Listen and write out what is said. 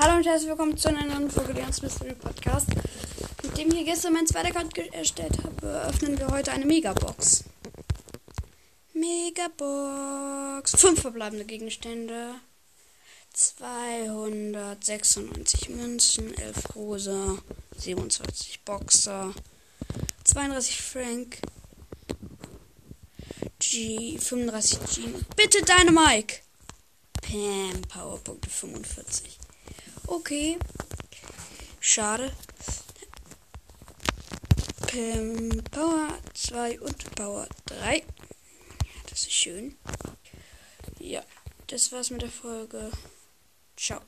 Hallo und herzlich willkommen zu einer neuen Folge des Mystery Podcast. Nachdem ich gestern meinen zweiten Account erstellt habe, öffnen wir heute eine Megabox. Megabox. Fünf verbleibende Gegenstände. 296 Münzen, 11 Rosa, 27 Boxer, 32 Frank, G, 35 G. Bitte deine Mike. Pam, Powerpunkte 45. Okay. Schade. Pam, Power 2 und Power 3. Das ist schön. Ja, das war's mit der Folge. Ciao.